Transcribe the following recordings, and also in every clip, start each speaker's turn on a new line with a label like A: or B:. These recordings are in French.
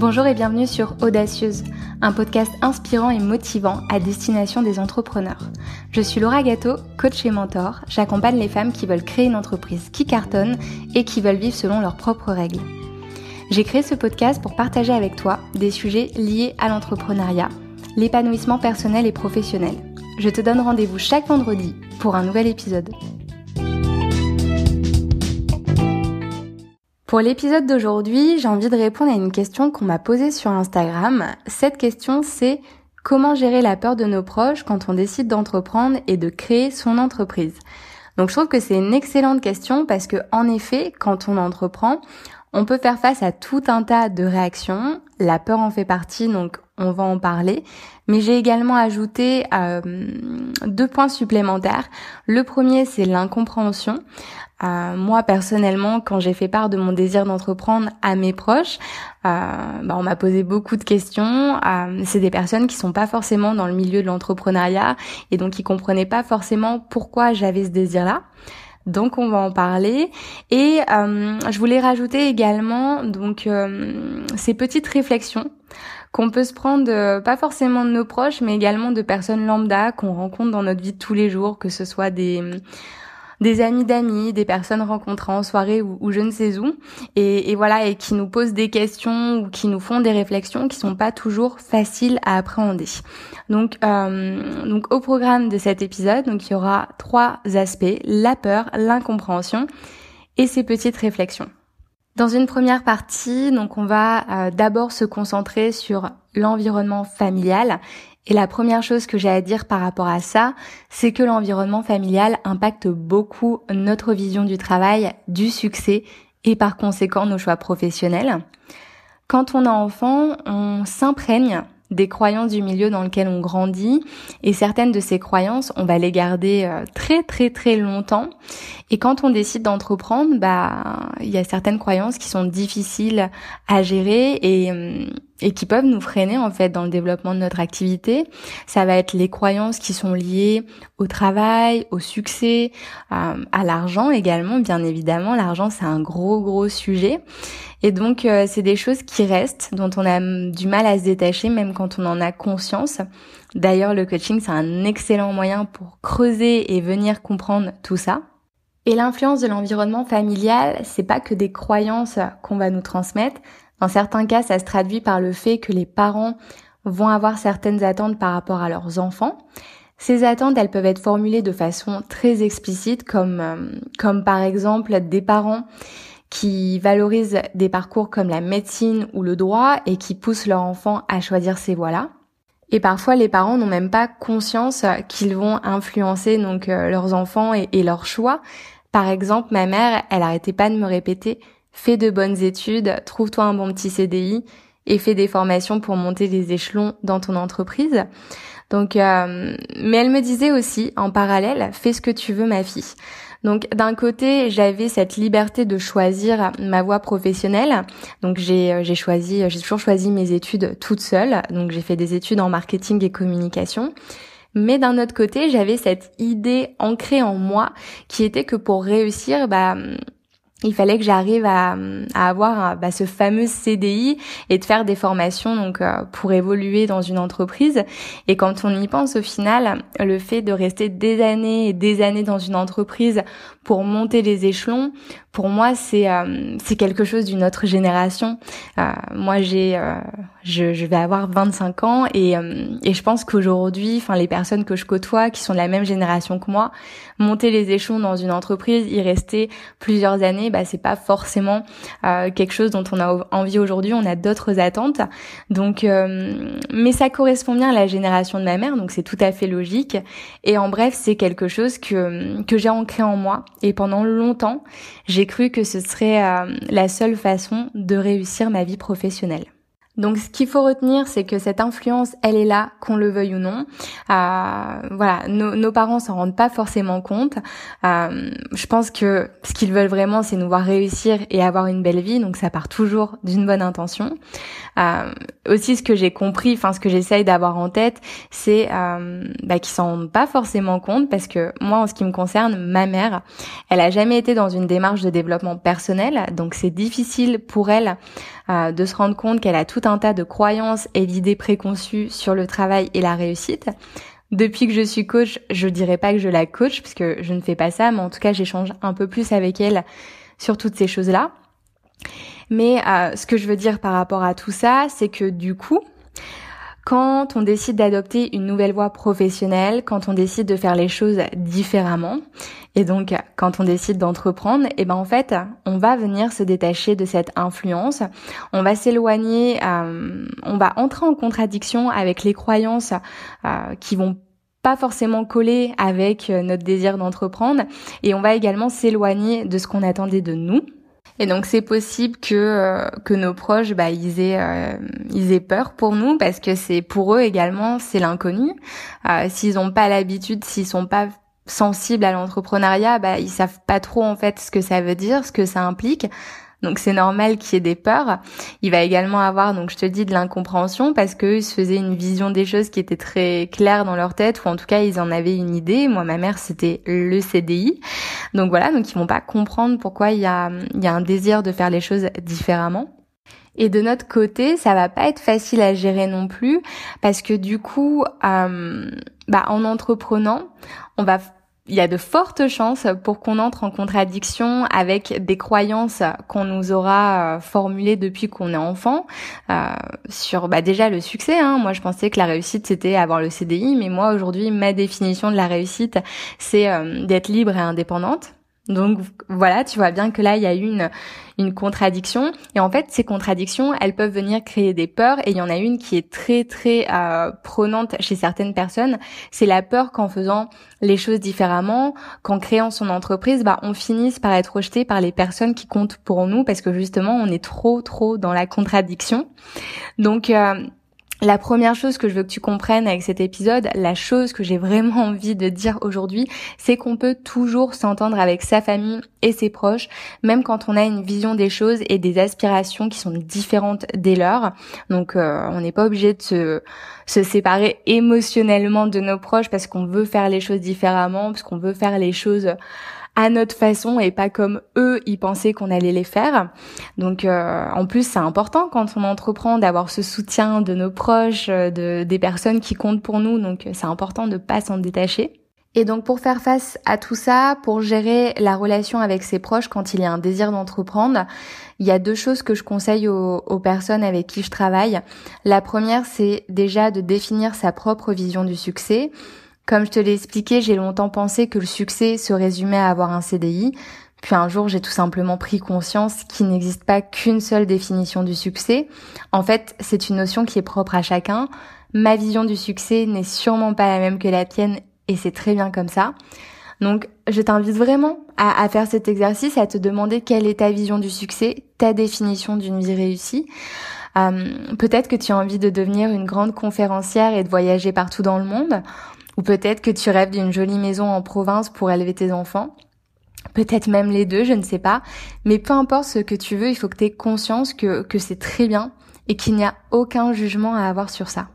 A: Bonjour et bienvenue sur Audacieuse, un podcast inspirant et motivant à destination des entrepreneurs. Je suis Laura Gâteau, coach et mentor. J'accompagne les femmes qui veulent créer une entreprise qui cartonne et qui veulent vivre selon leurs propres règles. J'ai créé ce podcast pour partager avec toi des sujets liés à l'entrepreneuriat, l'épanouissement personnel et professionnel. Je te donne rendez-vous chaque vendredi pour un nouvel épisode. Pour l'épisode d'aujourd'hui, j'ai envie de répondre à une question qu'on m'a posée sur Instagram. Cette question, c'est comment gérer la peur de nos proches quand on décide d'entreprendre et de créer son entreprise? Donc je trouve que c'est une excellente question parce que en effet, quand on entreprend, on peut faire face à tout un tas de réactions. La peur en fait partie, donc on va en parler. Mais j'ai également ajouté euh, deux points supplémentaires. Le premier, c'est l'incompréhension. Euh, moi personnellement, quand j'ai fait part de mon désir d'entreprendre à mes proches, euh, bah, on m'a posé beaucoup de questions. Euh, c'est des personnes qui sont pas forcément dans le milieu de l'entrepreneuriat et donc qui comprenaient pas forcément pourquoi j'avais ce désir-là. Donc on va en parler et je voulais rajouter également donc ces petites réflexions qu'on peut se prendre pas forcément de nos proches mais également de personnes lambda qu'on rencontre dans notre vie de tous les jours que ce soit des des amis d'amis, des personnes rencontrées en soirée ou, je ne sais où, et, voilà, et qui nous posent des questions ou qui nous font des réflexions qui sont pas toujours faciles à appréhender. Donc, euh, donc au programme de cet épisode, donc il y aura trois aspects la peur, l'incompréhension et ces petites réflexions. Dans une première partie, donc on va euh, d'abord se concentrer sur l'environnement familial et la première chose que j'ai à dire par rapport à ça, c'est que l'environnement familial impacte beaucoup notre vision du travail, du succès et par conséquent nos choix professionnels. Quand on est enfant, on s'imprègne des croyances du milieu dans lequel on grandit. Et certaines de ces croyances, on va les garder euh, très très très longtemps. Et quand on décide d'entreprendre, bah il y a certaines croyances qui sont difficiles à gérer. Et hum, et qui peuvent nous freiner en fait dans le développement de notre activité. Ça va être les croyances qui sont liées au travail, au succès, euh, à l'argent également. Bien évidemment, l'argent c'est un gros gros sujet. Et donc euh, c'est des choses qui restent, dont on a du mal à se détacher même quand on en a conscience. D'ailleurs, le coaching c'est un excellent moyen pour creuser et venir comprendre tout ça. Et l'influence de l'environnement familial, c'est pas que des croyances qu'on va nous transmettre, dans certains cas, ça se traduit par le fait que les parents vont avoir certaines attentes par rapport à leurs enfants. Ces attentes, elles peuvent être formulées de façon très explicite, comme, euh, comme par exemple des parents qui valorisent des parcours comme la médecine ou le droit et qui poussent leur enfant à choisir ces voies-là. Et parfois, les parents n'ont même pas conscience qu'ils vont influencer donc euh, leurs enfants et, et leurs choix. Par exemple, ma mère, elle arrêtait pas de me répéter fais de bonnes études, trouve-toi un bon petit CDI et fais des formations pour monter les échelons dans ton entreprise. Donc, euh, mais elle me disait aussi, en parallèle, fais ce que tu veux, ma fille. Donc, d'un côté, j'avais cette liberté de choisir ma voie professionnelle. Donc, j'ai euh, j'ai choisi, j'ai toujours choisi mes études toute seule. Donc, j'ai fait des études en marketing et communication. Mais d'un autre côté, j'avais cette idée ancrée en moi qui était que pour réussir, bah il fallait que j'arrive à, à, avoir bah, ce fameux CDI et de faire des formations donc euh, pour évoluer dans une entreprise. Et quand on y pense au final, le fait de rester des années et des années dans une entreprise pour monter les échelons, pour moi c'est euh, c'est quelque chose d'une autre génération. Euh, moi j'ai euh, je, je, vais avoir 25 ans et et je pense qu'aujourd'hui, enfin les personnes que je côtoie qui sont de la même génération que moi, monter les échelons dans une entreprise, y rester plusieurs années, bah c'est pas forcément quelque chose dont on a envie aujourd'hui. On a d'autres attentes. Donc mais ça correspond bien à la génération de ma mère, donc c'est tout à fait logique. Et en bref, c'est quelque chose que que j'ai ancré en moi et pendant longtemps, j'ai cru que ce serait euh, la seule façon de réussir ma vie professionnelle. Donc ce qu'il faut retenir, c'est que cette influence, elle est là, qu'on le veuille ou non. Euh, voilà, nos, nos parents s'en rendent pas forcément compte. Euh, je pense que ce qu'ils veulent vraiment, c'est nous voir réussir et avoir une belle vie. Donc ça part toujours d'une bonne intention. Euh, aussi, ce que j'ai compris, enfin ce que j'essaye d'avoir en tête, c'est euh, bah, qu'ils s'en rendent pas forcément compte parce que moi, en ce qui me concerne, ma mère, elle a jamais été dans une démarche de développement personnel. Donc c'est difficile pour elle euh, de se rendre compte qu'elle a tout un tas de croyances et d'idées préconçues sur le travail et la réussite. Depuis que je suis coach, je dirais pas que je la coach parce que je ne fais pas ça, mais en tout cas, j'échange un peu plus avec elle sur toutes ces choses-là. Mais euh, ce que je veux dire par rapport à tout ça, c'est que du coup, quand on décide d'adopter une nouvelle voie professionnelle, quand on décide de faire les choses différemment, et donc quand on décide d'entreprendre, eh ben en fait, on va venir se détacher de cette influence, on va s'éloigner, euh, on va entrer en contradiction avec les croyances euh, qui vont pas forcément coller avec notre désir d'entreprendre. Et on va également s'éloigner de ce qu'on attendait de nous. Et donc c'est possible que euh, que nos proches bah ils aient euh, ils aient peur pour nous parce que c'est pour eux également c'est l'inconnu. Euh, s'ils ont pas l'habitude, s'ils sont pas sensibles à l'entrepreneuriat, bah ils savent pas trop en fait ce que ça veut dire, ce que ça implique. Donc c'est normal qu'il y ait des peurs. Il va également avoir, donc je te dis, de l'incompréhension parce qu'ils se faisaient une vision des choses qui était très claire dans leur tête, ou en tout cas ils en avaient une idée. Moi, ma mère, c'était le CDI. Donc voilà, donc ils vont pas comprendre pourquoi il y a, il y a un désir de faire les choses différemment. Et de notre côté, ça va pas être facile à gérer non plus parce que du coup, euh, bah, en entreprenant, on va il y a de fortes chances pour qu'on entre en contradiction avec des croyances qu'on nous aura euh, formulées depuis qu'on est enfant euh, sur bah déjà le succès. Hein. Moi, je pensais que la réussite c'était avoir le CDI, mais moi aujourd'hui, ma définition de la réussite, c'est euh, d'être libre et indépendante. Donc voilà, tu vois bien que là, il y a une, une contradiction. Et en fait, ces contradictions, elles peuvent venir créer des peurs. Et il y en a une qui est très, très euh, prenante chez certaines personnes. C'est la peur qu'en faisant les choses différemment, qu'en créant son entreprise, bah, on finisse par être rejeté par les personnes qui comptent pour nous parce que justement, on est trop, trop dans la contradiction. Donc, euh, la première chose que je veux que tu comprennes avec cet épisode, la chose que j'ai vraiment envie de dire aujourd'hui, c'est qu'on peut toujours s'entendre avec sa famille et ses proches, même quand on a une vision des choses et des aspirations qui sont différentes des leurs. Donc euh, on n'est pas obligé de se, se séparer émotionnellement de nos proches parce qu'on veut faire les choses différemment, parce qu'on veut faire les choses à notre façon et pas comme eux ils pensaient qu'on allait les faire. Donc euh, en plus c'est important quand on entreprend d'avoir ce soutien de nos proches, euh, de des personnes qui comptent pour nous. Donc c'est important de pas s'en détacher. Et donc pour faire face à tout ça, pour gérer la relation avec ses proches quand il y a un désir d'entreprendre, il y a deux choses que je conseille aux, aux, personnes avec qui je travaille. La première, c'est déjà de définir sa propre vision du succès. Comme je te l'ai expliqué, j'ai longtemps pensé que le succès se résumait à avoir un CDI. Puis un jour, j'ai tout simplement pris conscience qu'il n'existe pas qu'une seule définition du succès. En fait, c'est une notion qui est propre à chacun. Ma vision du succès n'est sûrement pas la même que la tienne et c'est très bien comme ça. Donc, je t'invite vraiment à, faire cet exercice, à te demander quelle est ta vision du succès, ta définition d'une vie réussie. Euh, peut-être que tu as envie de devenir une grande conférencière et de voyager partout dans le monde. Ou peut-être que tu rêves d'une jolie maison en province pour élever tes enfants. Peut-être même les deux, je ne sais pas. Mais peu importe ce que tu veux, il faut que tu aies conscience que, que c'est très bien et qu'il n'y a aucun jugement à avoir sur ça.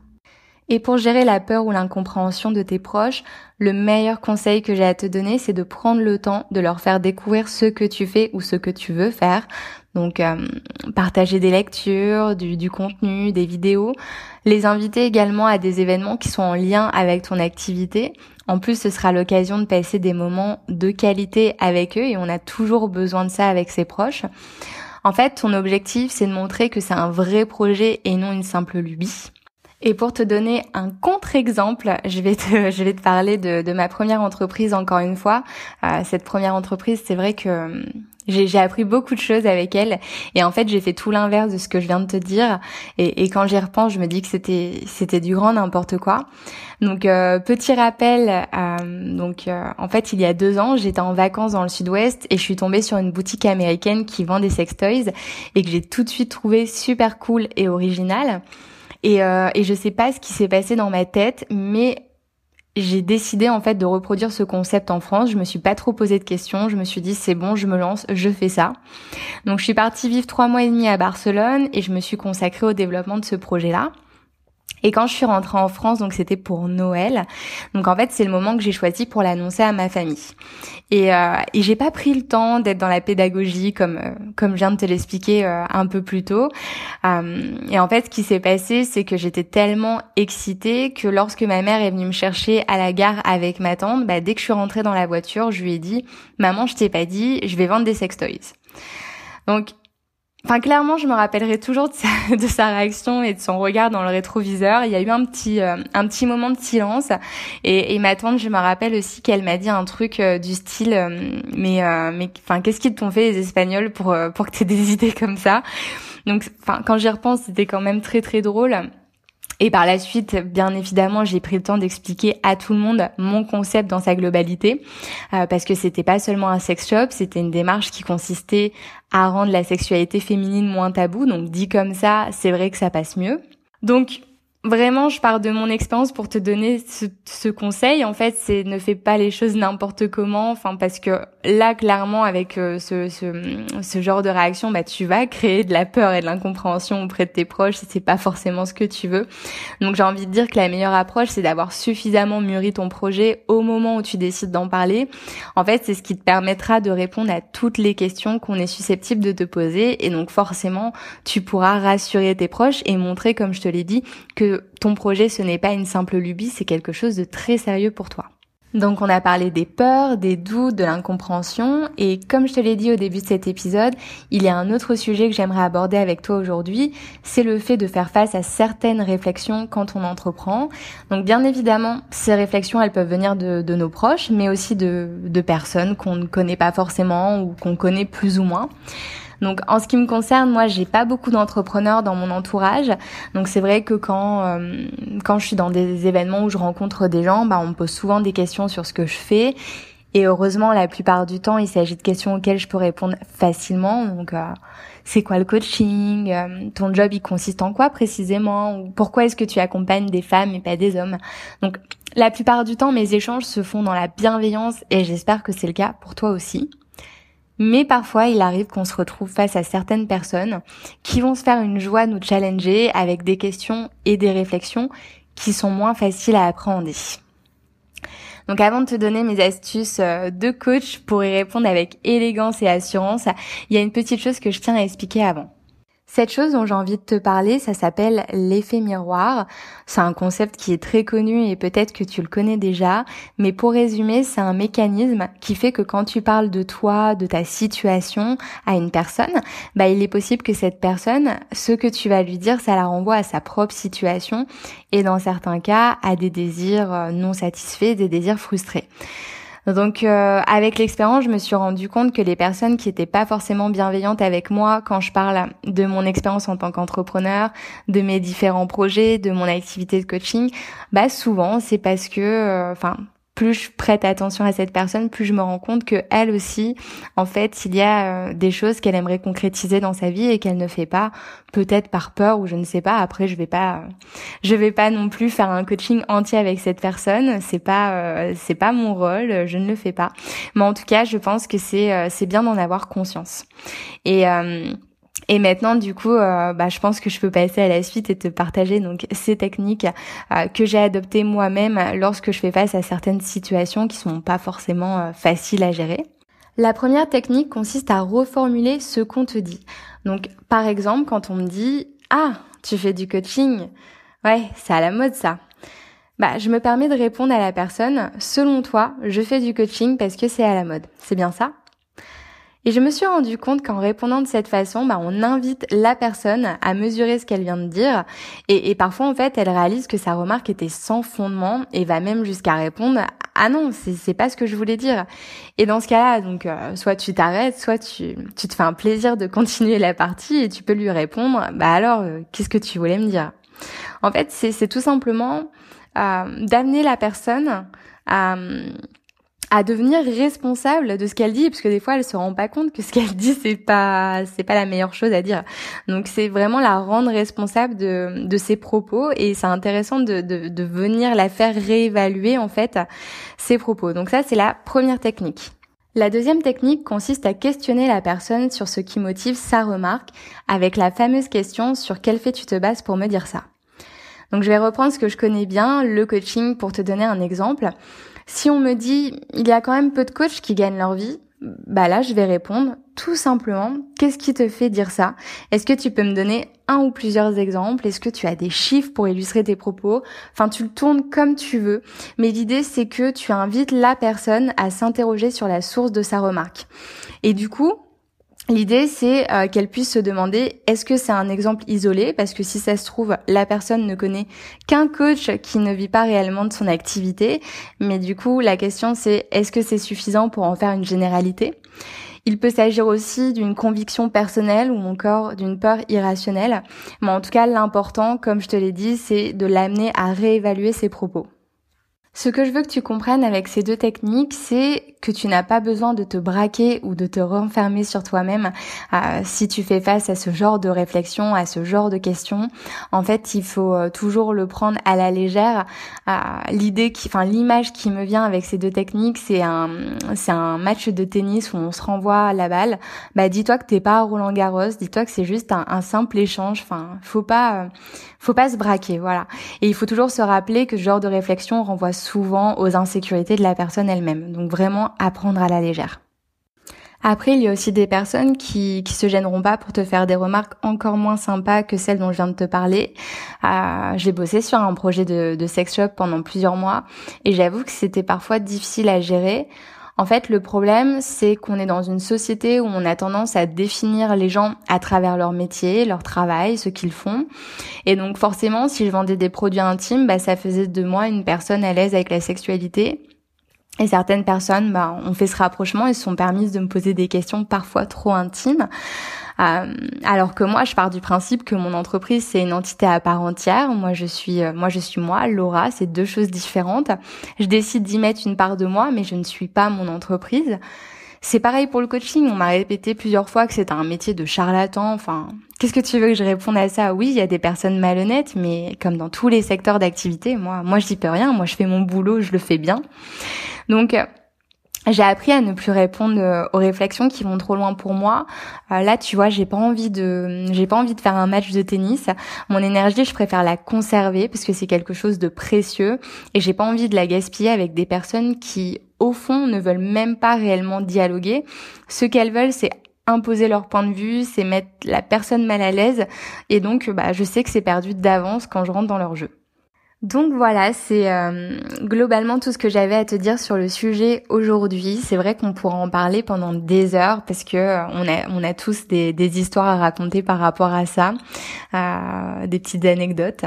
A: Et pour gérer la peur ou l'incompréhension de tes proches, le meilleur conseil que j'ai à te donner, c'est de prendre le temps de leur faire découvrir ce que tu fais ou ce que tu veux faire. Donc euh, partager des lectures, du, du, contenu, des vidéos, les inviter également à des événements qui sont en lien avec ton activité. En plus, ce sera l'occasion de passer des moments de qualité avec eux et on a toujours besoin de ça avec ses proches. En fait, ton objectif, c'est de montrer que c'est un vrai projet et non une simple lubie. Et pour te donner un contre-exemple, je vais te, je vais te parler de, de ma première entreprise encore une fois. Euh, cette première entreprise, c'est vrai que hum, j'ai appris beaucoup de choses avec elle et en fait j'ai fait tout l'inverse de ce que je viens de te dire et, et quand j'y repense je me dis que c'était c'était du grand n'importe quoi. Donc euh, petit rappel, euh, donc euh, en fait il y a deux ans j'étais en vacances dans le sud-ouest et je suis tombée sur une boutique américaine qui vend des sex toys et que j'ai tout de suite trouvé super cool et original. Et, euh, et je sais pas ce qui s'est passé dans ma tête, mais j'ai décidé en fait de reproduire ce concept en France. Je me suis pas trop posé de questions. Je me suis dit c'est bon, je me lance, je fais ça. Donc je suis partie vivre trois mois et demi à Barcelone et je me suis consacrée au développement de ce projet-là. Et quand je suis rentrée en France, donc c'était pour Noël. Donc en fait, c'est le moment que j'ai choisi pour l'annoncer à ma famille. Et, euh, et j'ai pas pris le temps d'être dans la pédagogie comme euh, comme je viens de te l'expliquer euh, un peu plus tôt. Euh, et en fait, ce qui s'est passé, c'est que j'étais tellement excitée que lorsque ma mère est venue me chercher à la gare avec ma tante, bah, dès que je suis rentrée dans la voiture, je lui ai dit "Maman, je t'ai pas dit, je vais vendre des sextoys." Donc Enfin, clairement, je me rappellerai toujours de sa, réaction et de son regard dans le rétroviseur. Il y a eu un petit, euh, un petit moment de silence. Et, et, ma tante, je me rappelle aussi qu'elle m'a dit un truc euh, du style, euh, mais, mais, enfin, qu'est-ce qu'ils t'ont fait les Espagnols pour, pour que t'aies des idées comme ça? Donc, enfin, quand j'y repense, c'était quand même très, très drôle. Et par la suite, bien évidemment, j'ai pris le temps d'expliquer à tout le monde mon concept dans sa globalité, euh, parce que c'était pas seulement un sex shop, c'était une démarche qui consistait à rendre la sexualité féminine moins taboue. Donc dit comme ça, c'est vrai que ça passe mieux. Donc Vraiment, je pars de mon expérience pour te donner ce, ce conseil. En fait, c'est ne fais pas les choses n'importe comment. Enfin, parce que là, clairement, avec euh, ce, ce, ce, genre de réaction, bah, tu vas créer de la peur et de l'incompréhension auprès de tes proches. C'est pas forcément ce que tu veux. Donc, j'ai envie de dire que la meilleure approche, c'est d'avoir suffisamment mûri ton projet au moment où tu décides d'en parler. En fait, c'est ce qui te permettra de répondre à toutes les questions qu'on est susceptible de te poser. Et donc, forcément, tu pourras rassurer tes proches et montrer, comme je te l'ai dit, que ton projet, ce n'est pas une simple lubie, c'est quelque chose de très sérieux pour toi. Donc on a parlé des peurs, des doutes, de l'incompréhension et comme je te l'ai dit au début de cet épisode, il y a un autre sujet que j'aimerais aborder avec toi aujourd'hui, c'est le fait de faire face à certaines réflexions quand on entreprend. Donc bien évidemment, ces réflexions, elles peuvent venir de, nos proches, mais aussi de, de personnes qu'on ne connaît pas forcément ou qu'on connaît plus ou moins. Donc en ce qui me concerne, moi j'ai pas beaucoup d'entrepreneurs dans mon entourage. Donc c'est vrai que quand euh, quand je suis dans des événements où je rencontre des gens, bah on me pose souvent des questions sur ce que je fais. Et heureusement, la plupart du temps, il s'agit de questions auxquelles je peux répondre facilement. Donc, euh, c'est quoi le coaching euh, Ton job, il consiste en quoi précisément? Ou pourquoi est-ce que tu accompagnes des femmes et pas des hommes? Donc, la plupart du temps, mes échanges se font dans la bienveillance et j'espère que c'est le cas pour toi aussi. Mais parfois, il arrive qu'on se retrouve face à certaines personnes qui vont se faire une joie de nous challenger avec des questions et des réflexions qui sont moins faciles à appréhender. Donc avant de te donner mes astuces euh, de coach pour y répondre avec élégance et assurance, il y a une petite chose que je tiens à expliquer avant. Cette chose dont j'ai envie de te parler, ça s'appelle l'effet miroir. C'est un concept qui est très connu et peut-être que tu le connais déjà, mais pour résumer, c'est un mécanisme qui fait que quand tu parles de toi, de ta situation à une personne, bah il est possible que cette personne, ce que tu vas lui dire, ça la renvoie à sa propre situation et dans certains cas à des désirs euh, non satisfaits, des désirs frustrés. Donc euh, avec l'expérience, je me suis rendu compte que les personnes qui étaient pas forcément bienveillantes avec moi quand je parle de mon expérience en tant qu'entrepreneur, de mes différents projets, de mon activité de coaching, bah souvent c'est parce que euh, enfin plus je prête attention à cette personne, plus je me rends compte que elle aussi, en fait, il y a euh, des choses qu'elle aimerait concrétiser dans sa vie et qu'elle ne fait pas, peut-être par peur ou je ne sais pas. Après, je vais pas, je vais pas non plus faire un coaching entier avec cette personne. C'est pas, euh, c'est pas mon rôle. Je ne le fais pas. Mais en tout cas, je pense que c'est, euh, c'est bien d'en avoir conscience. Et et maintenant, du coup, euh, bah, je pense que je peux passer à la suite et te partager donc ces techniques euh, que j'ai adoptées moi-même lorsque je fais face à certaines situations qui sont pas forcément euh, faciles à gérer. La première technique consiste à reformuler ce qu'on te dit. Donc, par exemple, quand on me dit ah, tu fais du coaching, ouais, c'est à la mode ça. Bah, je me permets de répondre à la personne, selon toi, je fais du coaching parce que c'est à la mode. C'est bien ça? Et je me suis rendu compte qu'en répondant de cette façon, bah, on invite la personne à mesurer ce qu'elle vient de dire. Et, parfois, en fait, elle réalise que sa remarque était sans fondement et va même jusqu'à répondre ah non, c'est pas ce que je voulais dire. Et dans ce cas-là, donc, euh, soit tu t'arrêtes, soit tu, tu te fais un plaisir de continuer la partie et tu peux lui répondre, bah alors, euh, qu'est-ce que tu voulais me dire? En fait, c'est tout simplement euh, d'amener la personne à à devenir responsable de ce qu'elle dit parce que des fois elle se rend pas compte que ce qu'elle dit c'est pas c'est pas la meilleure chose à dire. Donc c'est vraiment la rendre responsable de de ses propos et c'est intéressant de, de de venir la faire réévaluer en fait ses propos. Donc ça c'est la première technique. La deuxième technique consiste à questionner la personne sur ce qui motive sa remarque avec la fameuse question sur quel fait tu te bases pour me dire ça? Donc je vais reprendre ce que je connais bien, le coaching, pour te donner un exemple. Si on me dit, il y a quand même peu de coachs qui gagnent leur vie, bah là, je vais répondre tout simplement, qu'est-ce qui te fait dire ça? Est-ce que tu peux me donner un ou plusieurs exemples? Est-ce que tu as des chiffres pour illustrer tes propos? Enfin, tu le tournes comme tu veux, mais l'idée c'est que tu invites la personne à s'interroger sur la source de sa remarque. Et du coup, L'idée, c'est euh, qu'elle puisse se demander est-ce que c'est un exemple isolé? Parce que si ça se trouve, la personne ne connaît qu'un coach qui ne vit pas réellement de son activité. Mais du coup, la question, c'est est-ce que c'est suffisant pour en faire une généralité? Il peut s'agir aussi d'une conviction personnelle ou encore d'une peur irrationnelle. Mais en tout cas, l'important, comme je te l'ai dit, c'est de l'amener à réévaluer ses propos. Ce que je veux que tu comprennes avec ces deux techniques, c'est que tu n'as pas besoin de te braquer ou de te renfermer sur toi-même euh, si tu fais face à ce genre de réflexion, à ce genre de questions. En fait, il faut euh, toujours le prendre à la légère. Euh, l'idée qui, enfin, l'image qui me vient avec ces deux techniques, c'est un, c'est un match de tennis où on se renvoie la balle. Bah, dis-toi que t'es pas Roland Garros. Dis-toi que c'est juste un, simple échange. Enfin, faut pas, faut pas se braquer, voilà. Et il faut toujours se rappeler que ce genre de réflexion renvoie souvent aux insécurités de la personne elle-même. Donc vraiment apprendre à la légère. Après, il y a aussi des personnes qui qui se gêneront pas pour te faire des remarques encore moins sympas que celles dont je viens de te parler. Euh, j'ai bossé sur un projet de, de sex shop pendant plusieurs mois et j'avoue que c'était parfois difficile à gérer. En fait, le problème, c'est qu'on est dans une société où on a tendance à définir les gens à travers leur métier, leur travail, ce qu'ils font. Et donc, forcément, si je vendais des produits intimes, bah, ça faisait de moi une personne à l'aise avec la sexualité. Et certaines personnes bah, ont fait ce rapprochement et se sont permises de me poser des questions parfois trop intimes. Euh, alors que moi, je pars du principe que mon entreprise c'est une entité à part entière. Moi, je suis, euh, moi, je suis moi. Laura, c'est deux choses différentes. Je décide d'y mettre une part de moi, mais je ne suis pas mon entreprise. C'est pareil pour le coaching. On m'a répété plusieurs fois que c'est un métier de charlatan. Enfin, qu'est-ce que tu veux que je réponde à ça? Oui, il y a des personnes malhonnêtes, mais comme dans tous les secteurs d'activité, moi, moi, je dis peux rien. Moi, je fais mon boulot, je le fais bien. Donc, j'ai appris à ne plus répondre euh, aux réflexions qui vont trop loin pour moi. Euh, là, tu vois, j'ai pas envie de, j'ai pas envie de faire un match de tennis. Mon énergie, je préfère la conserver parce que c'est quelque chose de précieux et j'ai pas envie de la gaspiller avec des personnes qui, au fond, ne veulent même pas réellement dialoguer. Ce qu'elles veulent, c'est imposer leur point de vue, c'est mettre la personne mal à l'aise et donc, bah, je sais que c'est perdu d'avance quand je rentre dans leur jeu. Donc voilà, c'est euh, globalement tout ce que j'avais à te dire sur le sujet aujourd'hui. C'est vrai qu'on pourra en parler pendant des heures parce que euh, on a on a tous des, des histoires à raconter par rapport à ça, euh, des petites anecdotes.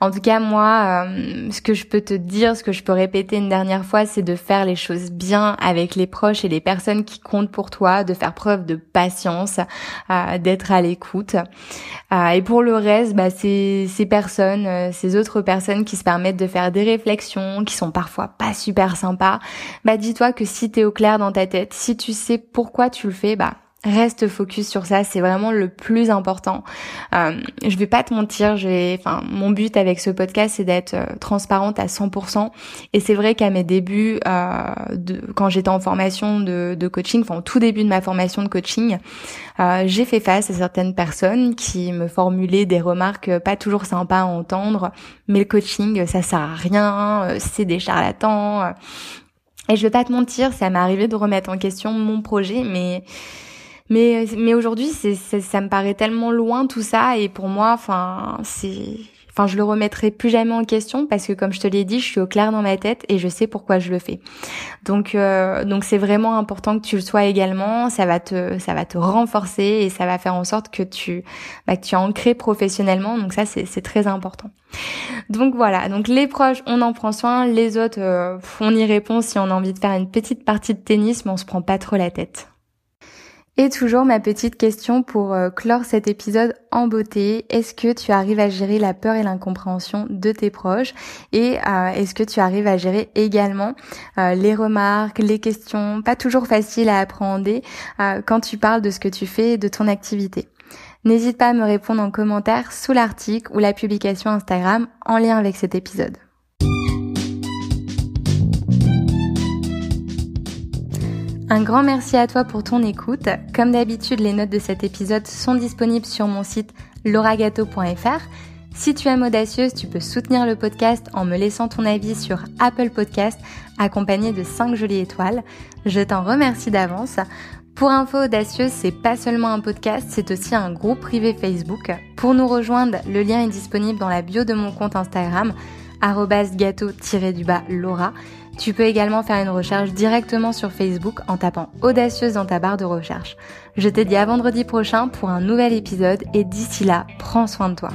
A: En tout cas, moi, euh, ce que je peux te dire, ce que je peux répéter une dernière fois, c'est de faire les choses bien avec les proches et les personnes qui comptent pour toi, de faire preuve de patience, d'être à l'écoute. et pour le reste, bah, ces ces personnes, ces autres personnes qui se permettent de faire des réflexions qui sont parfois pas super sympas, bah dis-toi que si t'es au clair dans ta tête, si tu sais pourquoi tu le fais, bah Reste focus sur ça, c'est vraiment le plus important. Euh, je vais pas te mentir, j'ai, enfin, mon but avec ce podcast, c'est d'être euh, transparente à 100%. Et c'est vrai qu'à mes débuts, euh, de, quand j'étais en formation de, de, coaching, enfin au tout début de ma formation de coaching, euh, j'ai fait face à certaines personnes qui me formulaient des remarques pas toujours sympas à entendre. Mais le coaching, ça sert à rien, euh, c'est des charlatans. Et je vais pas te mentir, ça m'est arrivé de remettre en question mon projet, mais mais mais aujourd'hui, c'est ça me paraît tellement loin tout ça et pour moi, enfin, c'est Enfin, je le remettrai plus jamais en question parce que, comme je te l'ai dit, je suis au clair dans ma tête et je sais pourquoi je le fais. Donc, euh, donc c'est vraiment important que tu le sois également. Ça va te, ça va te renforcer et ça va faire en sorte que tu, bah, que tu es ancré professionnellement. Donc ça, c'est très important. Donc voilà. Donc les proches, on en prend soin. Les autres, euh, on y répond si on a envie de faire une petite partie de tennis, mais on se prend pas trop la tête. Et toujours ma petite question pour euh, clore cet épisode en beauté. Est-ce que tu arrives à gérer la peur et l'incompréhension de tes proches? Et euh, est-ce que tu arrives à gérer également euh, les remarques, les questions, pas toujours faciles à appréhender quand tu parles de ce que tu fais, de ton activité? N'hésite pas à me répondre en commentaire sous l'article ou la publication Instagram en lien avec cet épisode. Un grand merci à toi pour ton écoute. Comme d'habitude, les notes de cet épisode sont disponibles sur mon site lauragato.fr. Si tu aimes Audacieuse, tu peux soutenir le podcast en me laissant ton avis sur Apple Podcast accompagné de 5 jolies étoiles. Je t'en remercie d'avance. Pour info audacieuse, c'est pas seulement un podcast, c'est aussi un groupe privé Facebook. Pour nous rejoindre, le lien est disponible dans la bio de mon compte Instagram gâteau-du-bas Laura. Tu peux également faire une recherche directement sur Facebook en tapant audacieuse dans ta barre de recherche. Je te dis à vendredi prochain pour un nouvel épisode et d'ici là, prends soin de toi.